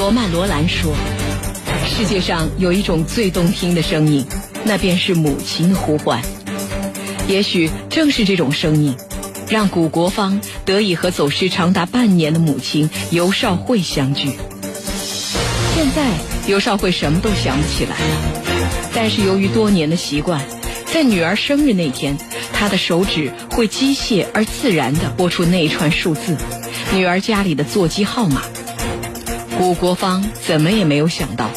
罗曼·罗兰说：“世界上有一种最动听的声音，那便是母亲的呼唤。也许正是这种声音，让古国芳得以和走失长达半年的母亲尤少慧相聚。现在，尤少慧什么都想不起来了，但是由于多年的习惯，在女儿生日那天，她的手指会机械而自然地拨出那一串数字，女儿家里的座机号码。”古国芳怎么也没有想到，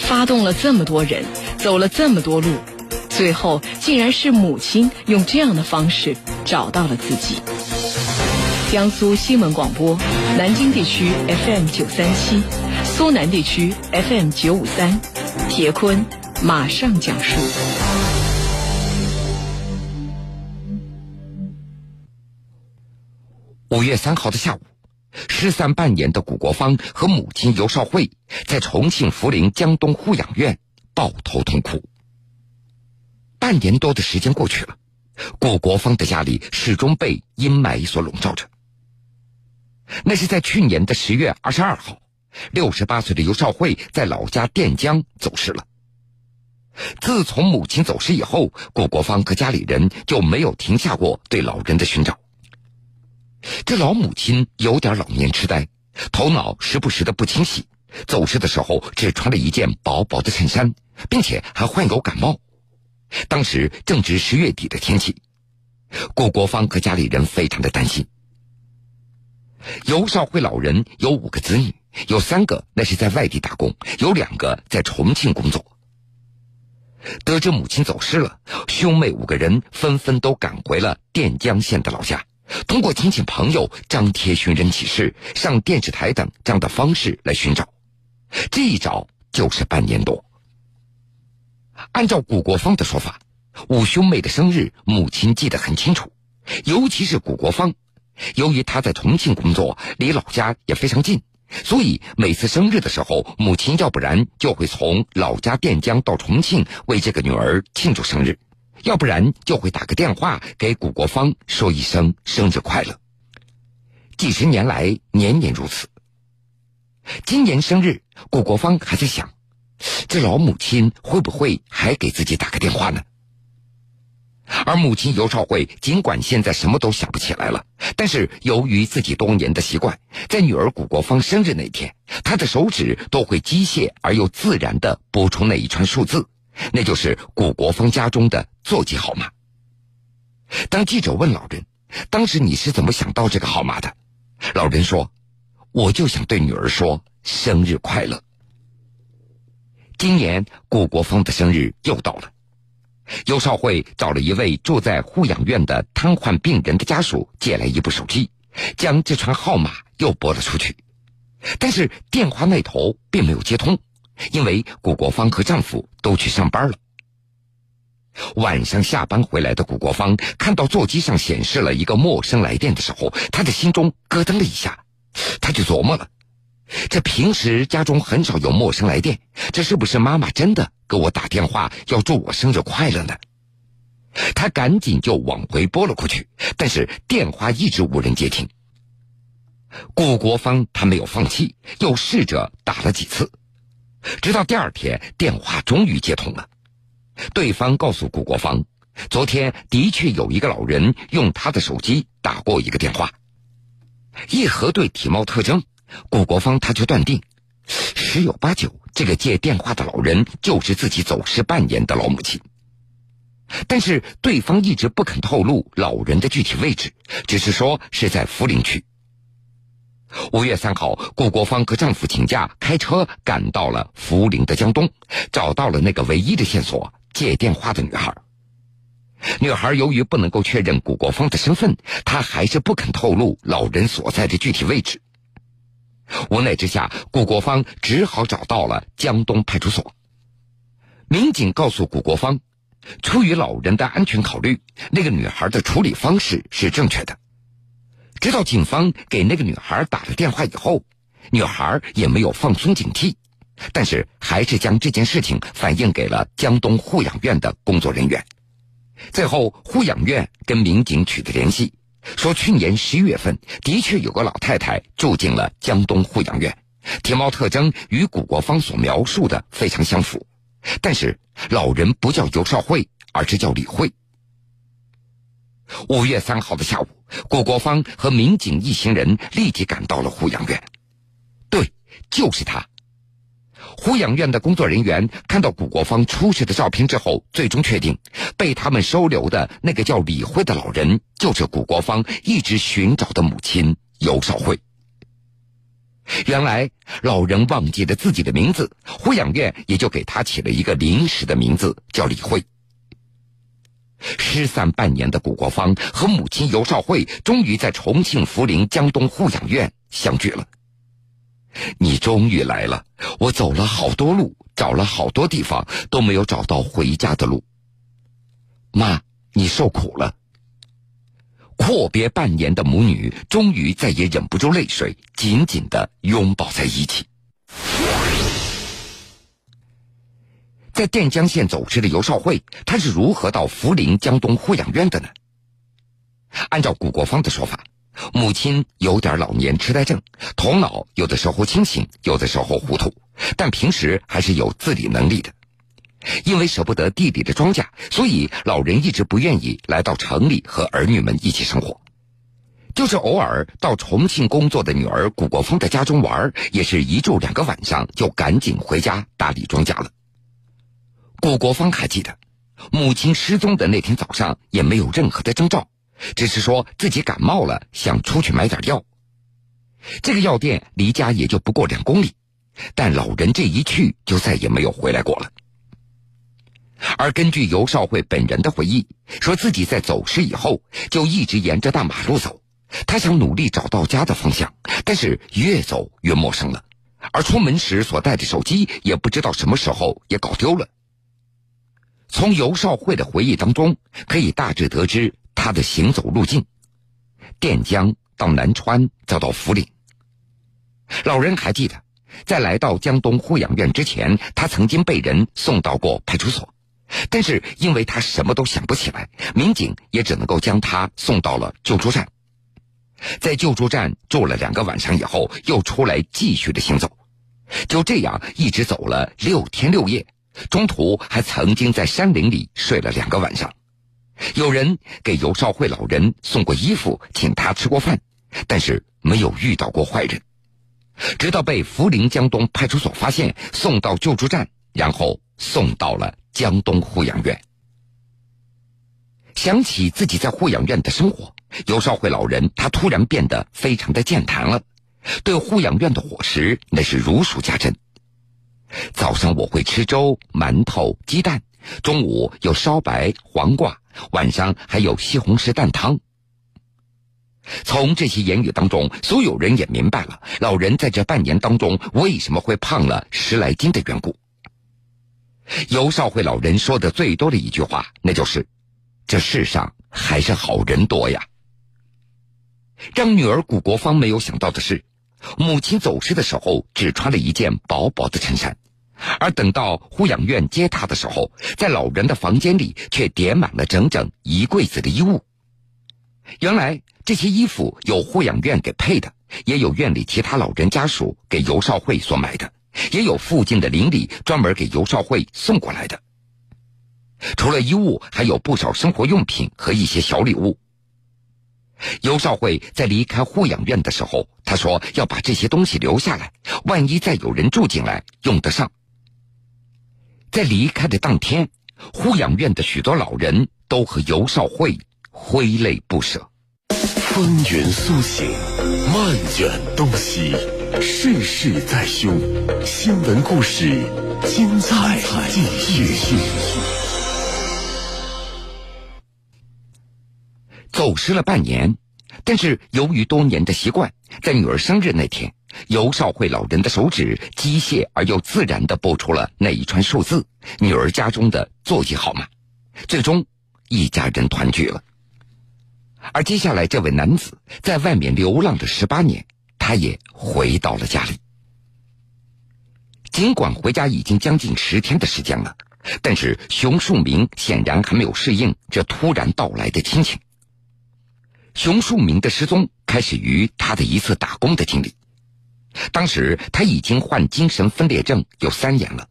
发动了这么多人，走了这么多路，最后竟然是母亲用这样的方式找到了自己。江苏新闻广播，南京地区 FM 九三七，苏南地区 FM 九五三，铁坤马上讲述。五月三号的下午。失散半年的古国芳和母亲尤少慧在重庆涪陵江东护养院抱头痛哭。半年多的时间过去了，古国芳的家里始终被阴霾所笼罩着。那是在去年的十月二十二号，六十八岁的尤少慧在老家垫江走失了。自从母亲走失以后，古国芳和家里人就没有停下过对老人的寻找。这老母亲有点老年痴呆，头脑时不时的不清晰，走失的时候只穿了一件薄薄的衬衫，并且还患有感冒。当时正值十月底的天气，顾国芳和家里人非常的担心。尤少辉老人有五个子女，有三个那是在外地打工，有两个在重庆工作。得知母亲走失了，兄妹五个人纷纷都赶回了垫江县的老家。通过亲戚朋友张贴寻人启事、上电视台等这样的方式来寻找，这一找就是半年多。按照古国芳的说法，五兄妹的生日母亲记得很清楚，尤其是古国芳，由于他在重庆工作，离老家也非常近，所以每次生日的时候，母亲要不然就会从老家垫江到重庆为这个女儿庆祝生日。要不然就会打个电话给古国芳说一声生日快乐。几十年来年年如此。今年生日，古国芳还在想，这老母亲会不会还给自己打个电话呢？而母亲尤少慧尽管现在什么都想不起来了，但是由于自己多年的习惯，在女儿古国芳生日那天，她的手指都会机械而又自然的拨出那一串数字。那就是古国峰家中的座机号码。当记者问老人：“当时你是怎么想到这个号码的？”老人说：“我就想对女儿说生日快乐。”今年古国峰的生日又到了，尤少慧找了一位住在护养院的瘫痪病人的家属借来一部手机，将这串号码又拨了出去，但是电话那头并没有接通。因为古国芳和丈夫都去上班了。晚上下班回来的古国芳看到座机上显示了一个陌生来电的时候，她的心中咯噔了一下，她就琢磨了：这平时家中很少有陌生来电，这是不是妈妈真的给我打电话要祝我生日快乐呢？她赶紧就往回拨了过去，但是电话一直无人接听。古国芳她没有放弃，又试着打了几次。直到第二天，电话终于接通了。对方告诉古国芳，昨天的确有一个老人用他的手机打过一个电话。一核对体貌特征，古国芳他就断定，十有八九这个接电话的老人就是自己走失半年的老母亲。但是对方一直不肯透露老人的具体位置，只是说是在涪陵区。五月三号，顾国芳和丈夫请假，开车赶到了涪陵的江东，找到了那个唯一的线索——接电话的女孩。女孩由于不能够确认顾国芳的身份，她还是不肯透露老人所在的具体位置。无奈之下，顾国芳只好找到了江东派出所。民警告诉顾国芳，出于老人的安全考虑，那个女孩的处理方式是正确的。直到警方给那个女孩打了电话以后，女孩也没有放松警惕，但是还是将这件事情反映给了江东护养院的工作人员。最后，护养院跟民警取得联系，说去年十一月份的确有个老太太住进了江东护养院，体貌特征与古国芳所描述的非常相符，但是老人不叫尤少慧，而是叫李慧。五月三号的下午，古国芳和民警一行人立即赶到了护养院。对，就是他。护养院的工作人员看到古国芳出示的照片之后，最终确定被他们收留的那个叫李慧的老人，就是古国芳一直寻找的母亲尤少慧。原来老人忘记了自己的名字，护养院也就给他起了一个临时的名字，叫李慧。失散半年的古国芳和母亲尤少慧终于在重庆涪陵江东护养院相聚了。你终于来了，我走了好多路，找了好多地方，都没有找到回家的路。妈，你受苦了。阔别半年的母女，终于再也忍不住泪水，紧紧的拥抱在一起。在垫江县走失的尤少慧，她是如何到涪陵江东护养院的呢？按照古国芳的说法，母亲有点老年痴呆症，头脑有的时候清醒，有的时候糊涂，但平时还是有自理能力的。因为舍不得地里的庄稼，所以老人一直不愿意来到城里和儿女们一起生活。就是偶尔到重庆工作的女儿古国芳的家中玩，也是一住两个晚上就赶紧回家打理庄稼了。古国芳还记得，母亲失踪的那天早上也没有任何的征兆，只是说自己感冒了，想出去买点药。这个药店离家也就不过两公里，但老人这一去就再也没有回来过了。而根据尤少慧本人的回忆，说自己在走失以后就一直沿着大马路走，他想努力找到家的方向，但是越走越陌生了。而出门时所带的手机也不知道什么时候也搞丢了。从尤少慧的回忆当中，可以大致得知他的行走路径：垫江到南川，再到涪陵。老人还记得，在来到江东护养院之前，他曾经被人送到过派出所。但是因为他什么都想不起来，民警也只能够将他送到了救助站。在救助站住了两个晚上以后，又出来继续的行走，就这样一直走了六天六夜，中途还曾经在山林里睡了两个晚上。有人给尤少慧老人送过衣服，请他吃过饭，但是没有遇到过坏人。直到被涪陵江东派出所发现，送到救助站，然后送到了。江东护养院，想起自己在护养院的生活，尤少慧老人他突然变得非常的健谈了，对护养院的伙食那是如数家珍。早上我会吃粥、馒头、鸡蛋，中午有烧白、黄瓜，晚上还有西红柿蛋汤。从这些言语当中，所有人也明白了老人在这半年当中为什么会胖了十来斤的缘故。尤少会老人说的最多的一句话，那就是：“这世上还是好人多呀。”让女儿古国芳没有想到的是，母亲走失的时候只穿了一件薄薄的衬衫，而等到护养院接她的时候，在老人的房间里却叠满了整整一柜子的衣物。原来这些衣服有护养院给配的，也有院里其他老人家属给尤少慧所买的。也有附近的邻里专门给尤少慧送过来的。除了衣物，还有不少生活用品和一些小礼物。尤少慧在离开护养院的时候，他说要把这些东西留下来，万一再有人住进来用得上。在离开的当天，护养院的许多老人都和尤少慧挥泪不舍。风云苏醒，漫卷东西。世事在胸，新闻故事精彩继续。走失了半年，但是由于多年的习惯，在女儿生日那天，尤少慧老人的手指机械而又自然的拨出了那一串数字，女儿家中的座机号码，最终一家人团聚了。而接下来，这位男子在外面流浪的十八年。他也回到了家里。尽管回家已经将近十天的时间了，但是熊树明显然还没有适应这突然到来的亲情。熊树明的失踪开始于他的一次打工的经历。当时他已经患精神分裂症有三年了。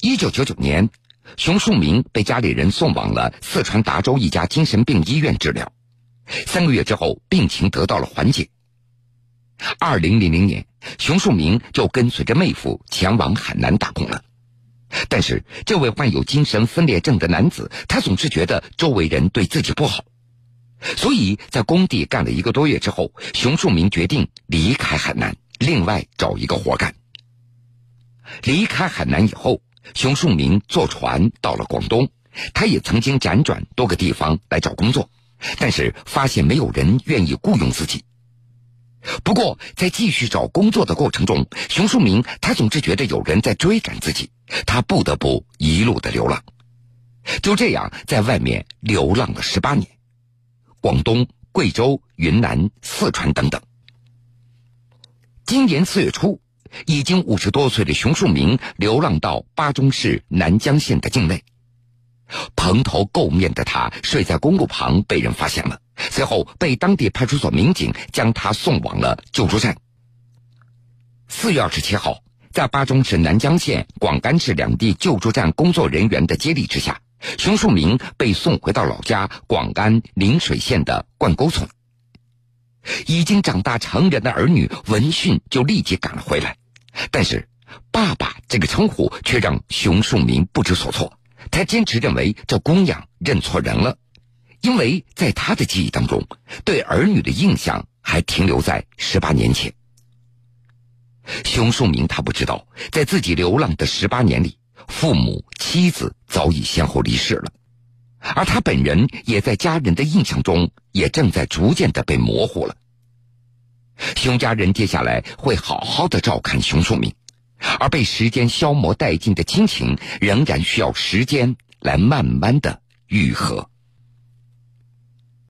一九九九年，熊树明被家里人送往了四川达州一家精神病医院治疗，三个月之后病情得到了缓解。二零零零年，熊树明就跟随着妹夫前往海南打工了。但是，这位患有精神分裂症的男子，他总是觉得周围人对自己不好，所以在工地干了一个多月之后，熊树明决定离开海南，另外找一个活干。离开海南以后，熊树明坐船到了广东，他也曾经辗转多个地方来找工作，但是发现没有人愿意雇佣自己。不过，在继续找工作的过程中，熊树明他总是觉得有人在追赶自己，他不得不一路的流浪。就这样，在外面流浪了十八年，广东、贵州、云南、四川等等。今年四月初，已经五十多岁的熊树明流浪到巴中市南江县的境内，蓬头垢面的他睡在公路旁，被人发现了。随后被当地派出所民警将他送往了救助站。四月二十七号，在巴中市南江县、广甘市两地救助站工作人员的接力之下，熊树明被送回到老家广安陵水县的灌沟村。已经长大成人的儿女闻讯就立即赶了回来，但是“爸爸”这个称呼却让熊树明不知所措。他坚持认为这姑娘认错人了。因为在他的记忆当中，对儿女的印象还停留在十八年前。熊树明他不知道，在自己流浪的十八年里，父母、妻子早已先后离世了，而他本人也在家人的印象中，也正在逐渐的被模糊了。熊家人接下来会好好的照看熊树明，而被时间消磨殆尽的亲情，仍然需要时间来慢慢的愈合。